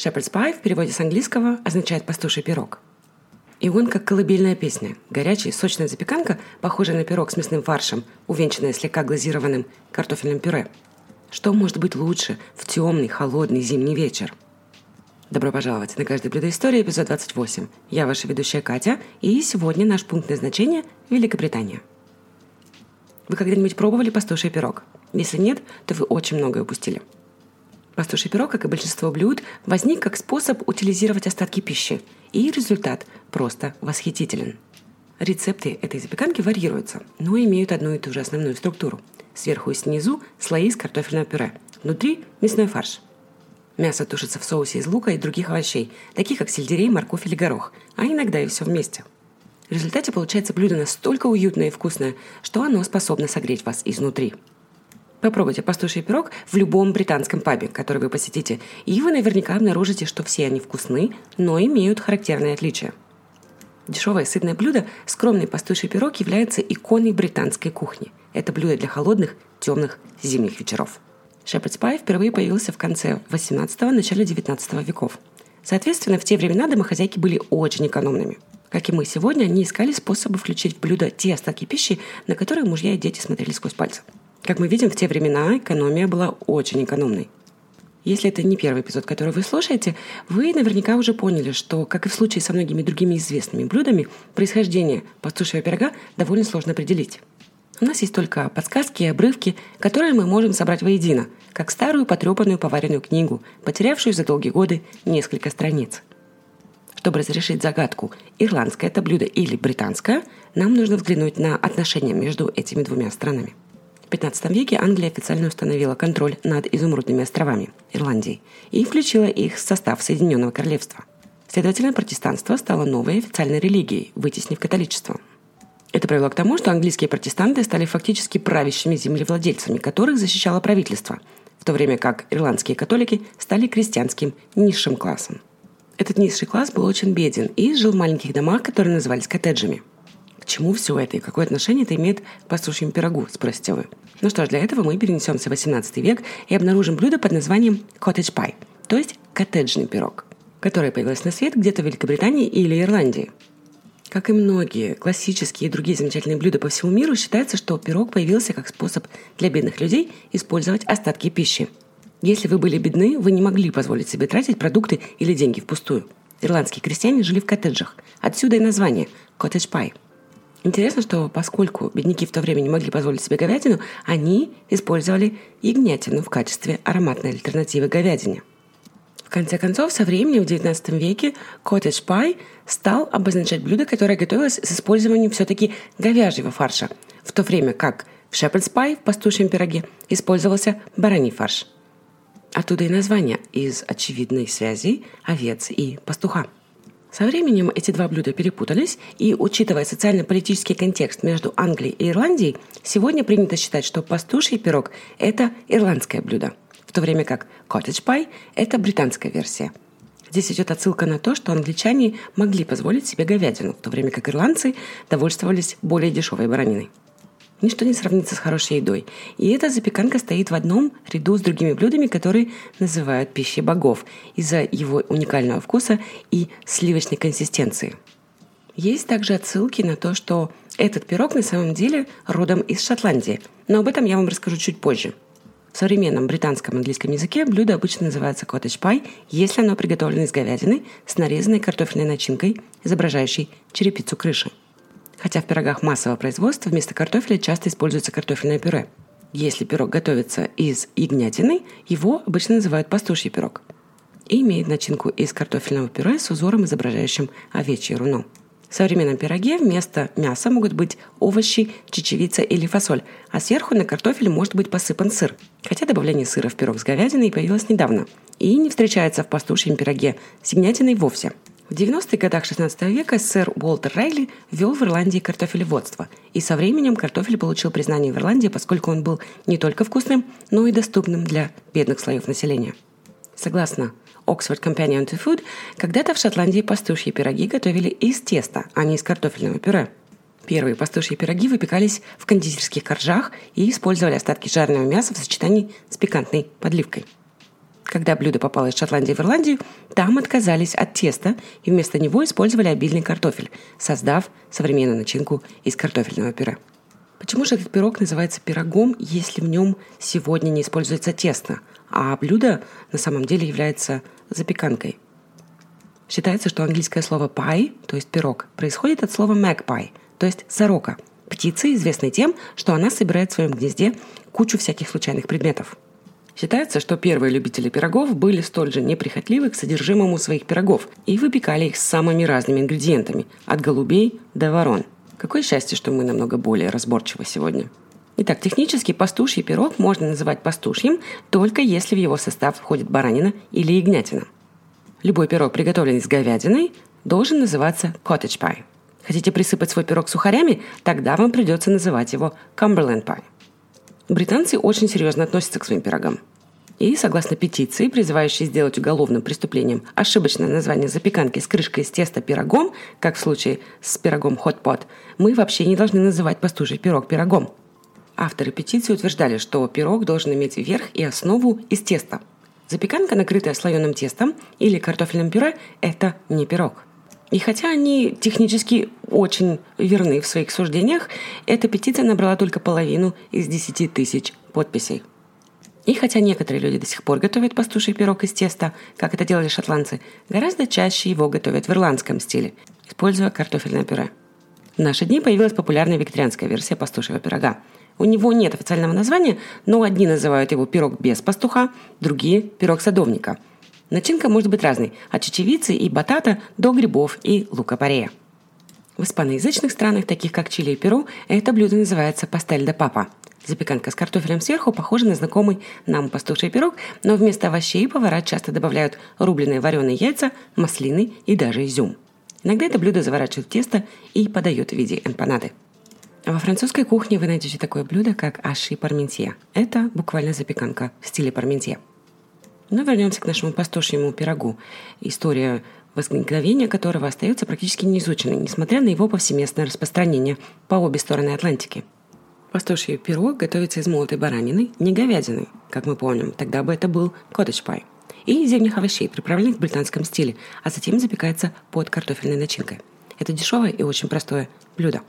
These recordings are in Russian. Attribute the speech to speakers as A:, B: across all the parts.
A: Shepherd's pie в переводе с английского означает «пастуший пирог». И он как колыбельная песня. Горячая, сочная запеканка, похожая на пирог с мясным фаршем, увенчанная слегка глазированным картофельным пюре. Что может быть лучше в темный, холодный зимний вечер? Добро пожаловать на «Каждое блюдо истории» эпизод 28. Я ваша ведущая Катя, и сегодня наш пункт назначения – Великобритания. Вы когда-нибудь пробовали пастуший пирог? Если нет, то вы очень многое упустили – Пастуший пирог, как и большинство блюд, возник как способ утилизировать остатки пищи, и результат просто восхитителен. Рецепты этой запеканки варьируются, но имеют одну и ту же основную структуру. Сверху и снизу слои из картофельного пюре, внутри мясной фарш. Мясо тушится в соусе из лука и других овощей, таких как сельдерей, морковь или горох, а иногда и все вместе. В результате получается блюдо настолько уютное и вкусное, что оно способно согреть вас изнутри – Попробуйте пастуший пирог в любом британском пабе, который вы посетите, и вы наверняка обнаружите, что все они вкусны, но имеют характерные отличия. Дешевое сытное блюдо, скромный пастуший пирог является иконой британской кухни. Это блюдо для холодных, темных зимних вечеров. Shepherd's pie впервые появился в конце 18-го, начале 19 веков. Соответственно, в те времена домохозяйки были очень экономными. Как и мы сегодня, они искали способы включить в блюдо те остатки пищи, на которые мужья и дети смотрели сквозь пальцы – как мы видим, в те времена экономия была очень экономной. Если это не первый эпизод, который вы слушаете, вы наверняка уже поняли, что, как и в случае со многими другими известными блюдами, происхождение пастушьего пирога довольно сложно определить. У нас есть только подсказки и обрывки, которые мы можем собрать воедино, как старую потрепанную поваренную книгу, потерявшую за долгие годы несколько страниц. Чтобы разрешить загадку, ирландское это блюдо или британское, нам нужно взглянуть на отношения между этими двумя странами. В XV веке Англия официально установила контроль над изумрудными островами Ирландии и включила их в состав Соединенного Королевства. Следовательно, протестанство стало новой официальной религией, вытеснив католичество. Это привело к тому, что английские протестанты стали фактически правящими землевладельцами, которых защищало правительство, в то время как ирландские католики стали крестьянским низшим классом. Этот низший класс был очень беден и жил в маленьких домах, которые назывались коттеджами – чему все это и какое отношение это имеет к пастушьему пирогу, спросите вы. Ну что ж, для этого мы перенесемся в 18 век и обнаружим блюдо под названием cottage pie, то есть коттеджный пирог, которое появилось на свет где-то в Великобритании или Ирландии. Как и многие классические и другие замечательные блюда по всему миру, считается, что пирог появился как способ для бедных людей использовать остатки пищи. Если вы были бедны, вы не могли позволить себе тратить продукты или деньги впустую. Ирландские крестьяне жили в коттеджах. Отсюда и название – pie – Интересно, что поскольку бедняки в то время не могли позволить себе говядину, они использовали ягнятину в качестве ароматной альтернативы говядине. В конце концов, со временем в XIX веке cottage pie стал обозначать блюдо, которое готовилось с использованием все-таки говяжьего фарша, в то время как в shepherd's pie, в пастушьем пироге, использовался бараний фарш. Оттуда и название из очевидной связи овец и пастуха – со временем эти два блюда перепутались, и, учитывая социально-политический контекст между Англией и Ирландией, сегодня принято считать, что пастуший пирог – это ирландское блюдо, в то время как pie – это британская версия. Здесь идет отсылка на то, что англичане могли позволить себе говядину, в то время как ирландцы довольствовались более дешевой бараниной. Ничто не сравнится с хорошей едой. И эта запеканка стоит в одном ряду с другими блюдами, которые называют пищей богов из-за его уникального вкуса и сливочной консистенции. Есть также отсылки на то, что этот пирог на самом деле родом из Шотландии, но об этом я вам расскажу чуть позже. В современном британском английском языке блюдо обычно называется cottage pie, если оно приготовлено из говядины с нарезанной картофельной начинкой, изображающей черепицу крыши хотя в пирогах массового производства вместо картофеля часто используется картофельное пюре. Если пирог готовится из ягнятины, его обычно называют пастуший пирог и имеет начинку из картофельного пюре с узором, изображающим овечье руно. В современном пироге вместо мяса могут быть овощи, чечевица или фасоль, а сверху на картофеле может быть посыпан сыр. Хотя добавление сыра в пирог с говядиной появилось недавно и не встречается в пастушьем пироге с ягнятиной вовсе – в 90-х годах XVI века сэр Уолтер Райли ввел в Ирландии картофелеводство, и со временем картофель получил признание в Ирландии, поскольку он был не только вкусным, но и доступным для бедных слоев населения. Согласно Oxford Companion to Food, когда-то в Шотландии пастушьи пироги готовили из теста, а не из картофельного пюре. Первые пастушьи пироги выпекались в кондитерских коржах и использовали остатки жареного мяса в сочетании с пикантной подливкой – Когда блюдо попало из Шотландии в Ирландию, там отказались от теста и вместо него использовали обильный картофель, создав современную начинку из картофельного пюре. Почему же этот пирог называется пирогом, если в нем сегодня не используется тесто, а блюдо на самом деле является запеканкой? Считается, что английское слово pie, то есть пирог, происходит от слова magpie, то есть сорока, птицы, известной тем, что она собирает в своем гнезде кучу всяких случайных предметов. Считается, что первые любители пирогов были столь же неприхотливы к содержимому своих пирогов и выпекали их с самыми разными ингредиентами, от голубей до ворон. Какое счастье, что мы намного более разборчивы сегодня. Итак, технически пастуший пирог можно называть пастушьим, только если в его состав входит баранина или ягнятина. Любой пирог, приготовленный с говядиной, должен называться cottage pie. Хотите присыпать свой пирог сухарями? Тогда вам придется называть его Cumberland pie. Британцы очень серьезно относятся к своим пирогам. И, согласно петиции, призывающей сделать уголовным преступлением ошибочное название запеканки с крышкой из теста пирогом, как в случае с пирогом pot, мы вообще не должны называть пастуший пирог пирогом. Авторы петиции утверждали, что пирог должен иметь верх и основу из теста. Запеканка, накрытая слоеным тестом или картофельным пюре, это не пирог – и хотя они технически очень верны в своих суждениях, эта петиция набрала только половину из 10 тысяч подписей. И хотя некоторые люди до сих пор готовят пастуший пирог из теста, как это делали шотландцы, гораздо чаще его готовят в ирландском стиле, используя картофельное пюре. В наши дни появилась популярная викторианская версия пастушего пирога. У него нет официального названия, но одни называют его пирог без пастуха, другие – пирог садовника – Начинка может быть разной – от чечевицы и батата до грибов и лука-порея. В испаноязычных странах, таких как Чили и Перу, это блюдо называется пастель де папа. Запеканка с картофелем сверху похожа на знакомый нам пастуший пирог, но вместо овощей повара часто добавляют рубленые вареные яйца, маслины и даже изюм. Иногда это блюдо заворачивают в тесто и подают в виде эмпанады. Во французской кухне вы найдете такое блюдо, как аши парментье. Это буквально запеканка в стиле парментье – но вернемся к нашему пастушьему пирогу, история возникновения которого остается практически неизученной, несмотря на его повсеместное распространение по обе стороны Атлантики. Пастуший пирог готовится из молотой баранины, не говядины, как мы помним, тогда бы это был коттедж пай, и зимних овощей, приправленных в британском стиле, а затем запекается под картофельной начинкой. Это дешевое и очень простое блюдо.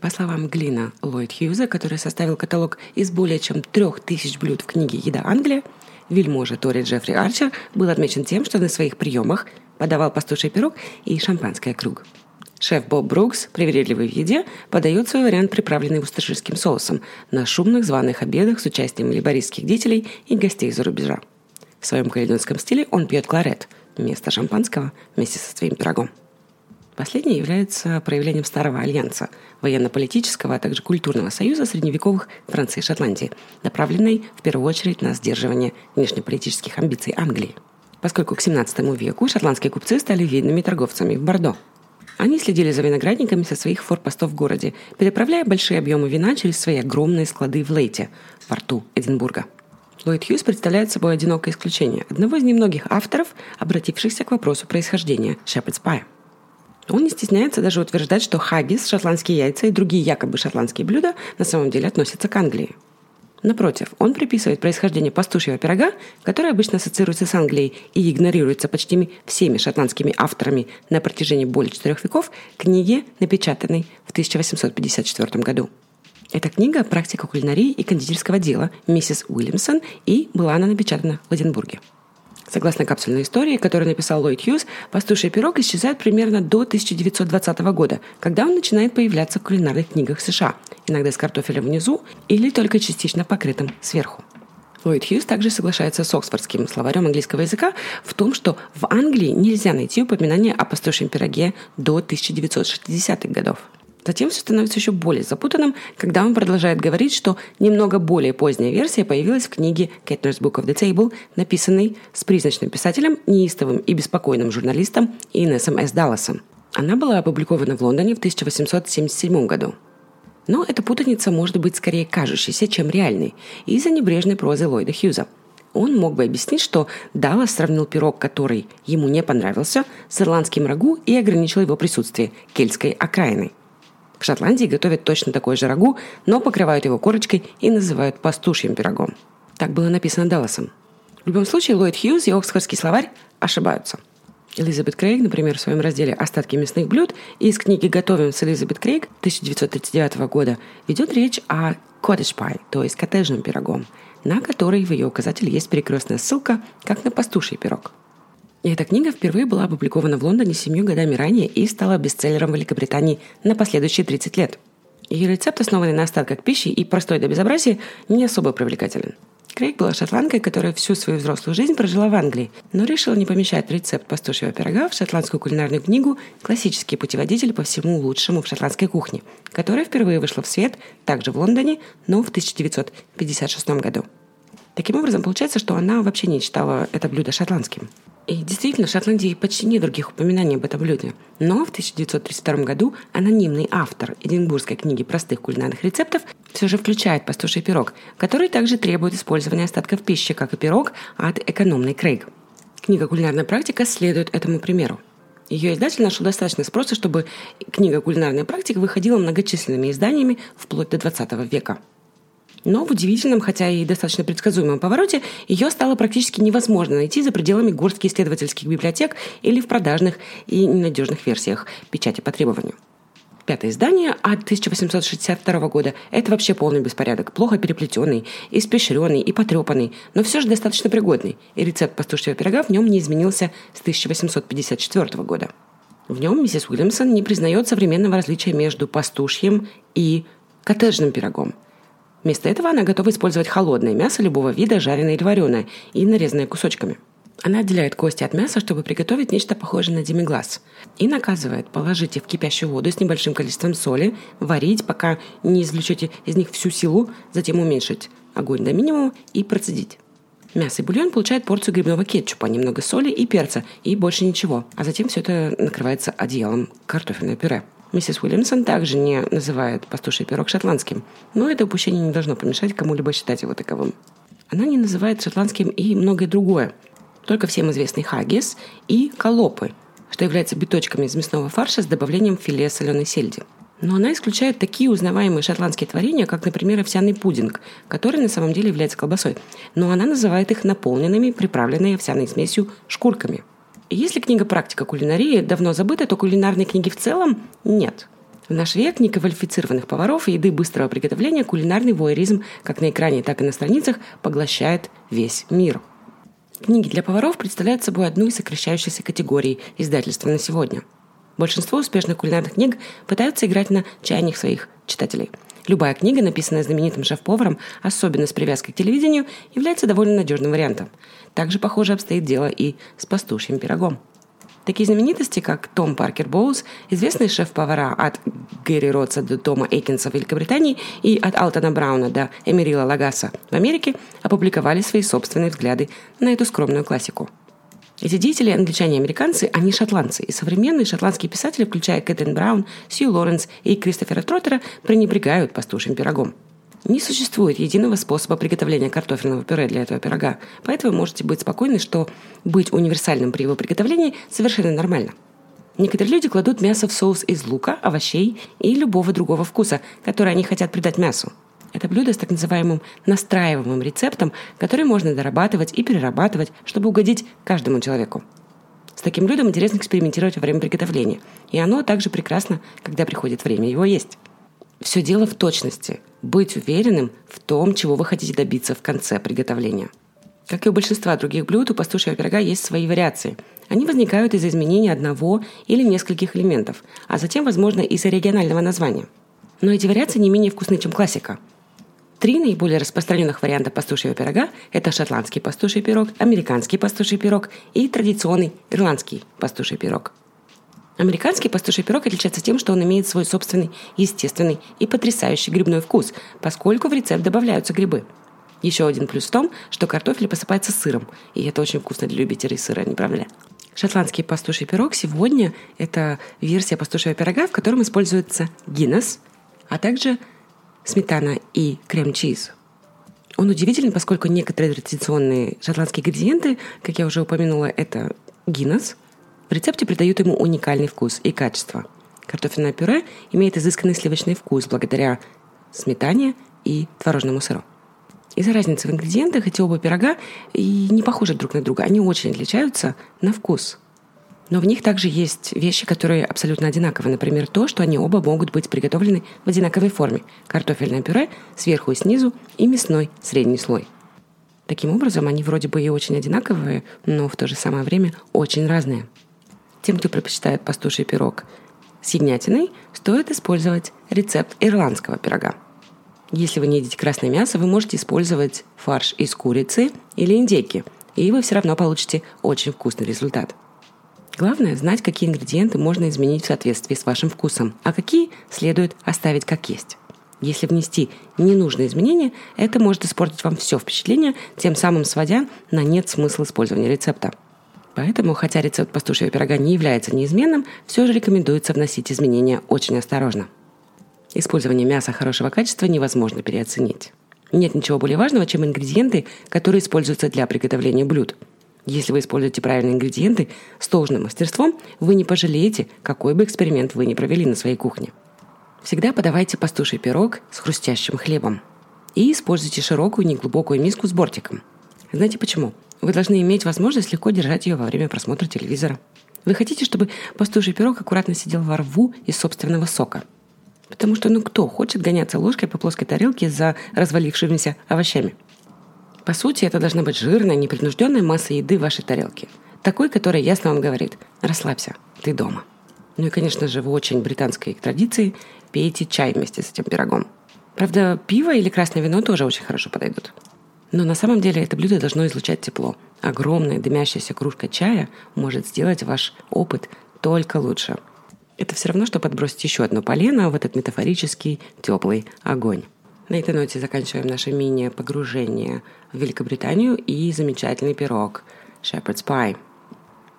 A: По словам Глина Ллойд Хьюза, который составил каталог из более чем трех тысяч блюд в книге «Еда Англия», Вельможа Тори Джеффри Арчер был отмечен тем, что на своих приемах подавал пастуший пирог и шампанское круг. Шеф Боб Брукс, привередливый в еде, подает свой вариант, приправленный усташирским соусом, на шумных званых обедах с участием либористских деятелей и гостей из-за рубежа. В своем каледонском стиле он пьет кларет вместо шампанского вместе со своим пирогом. Последнее является проявлением Старого Альянса, военно-политического, а также культурного союза средневековых Франции и Шотландии, направленной в первую очередь на сдерживание внешнеполитических амбиций Англии. Поскольку к XVII веку шотландские купцы стали видными торговцами в Бордо. Они следили за виноградниками со своих форпостов в городе, переправляя большие объемы вина через свои огромные склады в Лейте, в порту Эдинбурга. Ллойд Хьюз представляет собой одинокое исключение, одного из немногих авторов, обратившихся к вопросу происхождения Shepherd's Pie. Он не стесняется даже утверждать, что хаггис, шотландские яйца и другие якобы шотландские блюда на самом деле относятся к Англии. Напротив, он приписывает происхождение пастушьего пирога, который обычно ассоциируется с Англией и игнорируется почти всеми шотландскими авторами на протяжении более четырех веков, книге, напечатанной в 1854 году. Эта книга «Практика кулинарии и кондитерского дела» миссис Уильямсон, и была она напечатана в Эдинбурге. Согласно капсульной истории, которую написал Ллойд Хьюз, пастуший пирог исчезает примерно до 1920 года, когда он начинает появляться в кулинарных книгах США, иногда с картофелем внизу или только частично покрытым сверху. Ллойд Хьюз также соглашается с Оксфордским словарем английского языка в том, что в Англии нельзя найти упоминание о пастушьем пироге до 1960-х годов. Затем все становится еще более запутанным, когда он продолжает говорить, что немного более поздняя версия появилась в книге Kettner's Book of the Table, написанной с призначным писателем, неистовым и беспокойным журналистом Инессом С. Далласом. Она была опубликована в Лондоне в 1877 году. Но эта путаница может быть скорее кажущейся, чем реальной, из-за небрежной прозы Ллойда Хьюза. Он мог бы объяснить, что Даллас сравнил пирог, который ему не понравился, с ирландским рагу и ограничил его присутствие кельтской окраиной – в Шотландии готовят точно такой же рагу, но покрывают его корочкой и называют пастушьим пирогом. Так было написано Далласом. В любом случае, Ллойд Хьюз и Оксфордский словарь ошибаются. Элизабет Крейг, например, в своем разделе «Остатки мясных блюд» из книги «Готовим с Элизабет Крейг» 1939 года ведет речь о cottage pie, то есть коттеджном пирогом, на который в ее указателе есть перекрестная ссылка, как на пастуший пирог. И эта книга впервые была опубликована в Лондоне семью годами ранее и стала бестселлером Великобритании на последующие 30 лет. Ее рецепт, основанный на остатках пищи и простой до безобразия, не особо привлекателен. Крейг была шотландкой, которая всю свою взрослую жизнь прожила в Англии, но решила не помещать рецепт пастушьего пирога в шотландскую кулинарную книгу «Классический путеводитель по всему лучшему в шотландской кухне», которая впервые вышла в свет также в Лондоне, но в 1956 году. Таким образом, получается, что она вообще не читала это блюдо шотландским. И действительно, в Шотландии почти нет других упоминаний об этом блюде. Но в 1932 году анонимный автор Эдинбургской книги простых кулинарных рецептов все же включает пастуший пирог, который также требует использования остатков пищи, как и пирог от экономной Крейг. Книга «Кулинарная практика» следует этому примеру. Ее издатель нашел достаточно спроса, чтобы книга «Кулинарная практика» выходила многочисленными изданиями вплоть до 20 века – но в удивительном, хотя и достаточно предсказуемом повороте, ее стало практически невозможно найти за пределами горстки исследовательских библиотек или в продажных и ненадежных версиях печати по требованию. Пятое издание от 1862 года – это вообще полный беспорядок, плохо переплетенный, испещренный и потрепанный, но все же достаточно пригодный, и рецепт пастушьего пирога в нем не изменился с 1854 года. В нем миссис Уильямсон не признает современного различия между пастушьим и коттеджным пирогом – Вместо этого она готова использовать холодное мясо любого вида, жареное или вареное, и нарезанное кусочками. Она отделяет кости от мяса, чтобы приготовить нечто похожее на демиглаз. И наказывает, положите в кипящую воду с небольшим количеством соли, варить, пока не извлечете из них всю силу, затем уменьшить огонь до минимума и процедить. Мясо и бульон получают порцию грибного кетчупа, немного соли и перца, и больше ничего. А затем все это накрывается одеялом картофельное пюре. Миссис Уильямсон также не называет пастуший пирог шотландским, но это упущение не должно помешать кому-либо считать его таковым. Она не называет шотландским и многое другое, только всем известный хаггис и колопы, что являются биточками из мясного фарша с добавлением филе соленой сельди. Но она исключает такие узнаваемые шотландские творения, как, например, овсяный пудинг, который на самом деле является колбасой. Но она называет их наполненными, приправленной овсяной смесью шкурками – если книга «Практика кулинарии» давно забыта, то кулинарной книги в целом нет. В наш век неквалифицированных поваров и еды быстрого приготовления кулинарный воеризм как на экране, так и на страницах поглощает весь мир. Книги для поваров представляют собой одну из сокращающихся категорий издательства на сегодня. Большинство успешных кулинарных книг пытаются играть на чаяниях своих читателей – Любая книга, написанная знаменитым шеф-поваром, особенно с привязкой к телевидению, является довольно надежным вариантом. Также, похоже, обстоит дело и с пастушьим пирогом. Такие знаменитости, как Том Паркер Боулс, известные шеф-повара от Гэри Ротса до Тома Эйкинса в Великобритании и от Алтона Брауна до Эмерила Лагаса в Америке, опубликовали свои собственные взгляды на эту скромную классику – эти деятели, англичане и американцы, они шотландцы. И современные шотландские писатели, включая Кэтрин Браун, Сью Лоренс и Кристофера Троттера, пренебрегают пастушьим пирогом. Не существует единого способа приготовления картофельного пюре для этого пирога, поэтому можете быть спокойны, что быть универсальным при его приготовлении совершенно нормально. Некоторые люди кладут мясо в соус из лука, овощей и любого другого вкуса, который они хотят придать мясу. Это блюдо с так называемым настраиваемым рецептом, который можно дорабатывать и перерабатывать, чтобы угодить каждому человеку. С таким блюдом интересно экспериментировать во время приготовления. И оно также прекрасно, когда приходит время его есть. Все дело в точности. Быть уверенным в том, чего вы хотите добиться в конце приготовления. Как и у большинства других блюд, у пастушьего пирога есть свои вариации. Они возникают из-за изменения одного или нескольких элементов, а затем, возможно, из-за регионального названия. Но эти вариации не менее вкусны, чем классика – Три наиболее распространенных варианта пастушьего пирога – это шотландский пастуший пирог, американский пастуший пирог и традиционный ирландский пастуший пирог. Американский пастуший пирог отличается тем, что он имеет свой собственный, естественный и потрясающий грибной вкус, поскольку в рецепт добавляются грибы. Еще один плюс в том, что картофель посыпается сыром, и это очень вкусно для любителей сыра, не правда ли? Шотландский пастуший пирог сегодня – это версия пастушьего пирога, в котором используется гиннес, а также сметана и крем-чиз. Он удивительный, поскольку некоторые традиционные шотландские ингредиенты, как я уже упомянула, это гиннес, в рецепте придают ему уникальный вкус и качество. Картофельное пюре имеет изысканный сливочный вкус благодаря сметане и творожному сыру. Из-за разницы в ингредиентах эти оба пирога и не похожи друг на друга. Они очень отличаются на вкус. Но в них также есть вещи, которые абсолютно одинаковы. Например, то, что они оба могут быть приготовлены в одинаковой форме. Картофельное пюре сверху и снизу и мясной средний слой. Таким образом, они вроде бы и очень одинаковые, но в то же самое время очень разные. Тем, кто предпочитает пастуший пирог с ягнятиной, стоит использовать рецепт ирландского пирога. Если вы не едите красное мясо, вы можете использовать фарш из курицы или индейки, и вы все равно получите очень вкусный результат. Главное – знать, какие ингредиенты можно изменить в соответствии с вашим вкусом, а какие следует оставить как есть. Если внести ненужные изменения, это может испортить вам все впечатление, тем самым сводя на нет смысл использования рецепта. Поэтому, хотя рецепт пастушьего пирога не является неизменным, все же рекомендуется вносить изменения очень осторожно. Использование мяса хорошего качества невозможно переоценить. Нет ничего более важного, чем ингредиенты, которые используются для приготовления блюд. Если вы используете правильные ингредиенты с должным мастерством, вы не пожалеете, какой бы эксперимент вы ни провели на своей кухне. Всегда подавайте пастуший пирог с хрустящим хлебом. И используйте широкую неглубокую миску с бортиком. Знаете почему? Вы должны иметь возможность легко держать ее во время просмотра телевизора. Вы хотите, чтобы пастуший пирог аккуратно сидел во рву из собственного сока – Потому что ну кто хочет гоняться ложкой по плоской тарелке за развалившимися овощами? По сути, это должна быть жирная, непринужденная масса еды в вашей тарелке. Такой, которая ясно вам говорит «расслабься, ты дома». Ну и, конечно же, в очень британской традиции пейте чай вместе с этим пирогом. Правда, пиво или красное вино тоже очень хорошо подойдут. Но на самом деле это блюдо должно излучать тепло. Огромная дымящаяся кружка чая может сделать ваш опыт только лучше – это все равно, что подбросить еще одно полено в этот метафорический теплый огонь. На этой ноте заканчиваем наше мини-погружение в Великобританию и замечательный пирог Shepherd's Pie.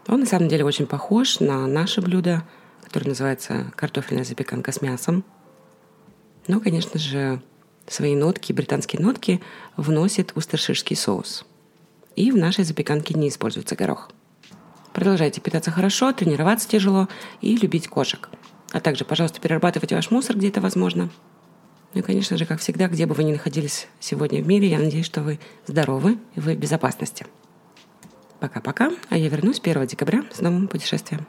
A: Он на самом деле очень похож на наше блюдо, которое называется картофельная запеканка с мясом. Но, конечно же, свои нотки, британские нотки, вносит устерширский соус. И в нашей запеканке не используется горох. Продолжайте питаться хорошо, тренироваться тяжело и любить кошек. А также, пожалуйста, перерабатывайте ваш мусор, где это возможно. Ну и, конечно же, как всегда, где бы вы ни находились сегодня в мире, я надеюсь, что вы здоровы и вы в безопасности. Пока-пока, а я вернусь 1 декабря с новым путешествием.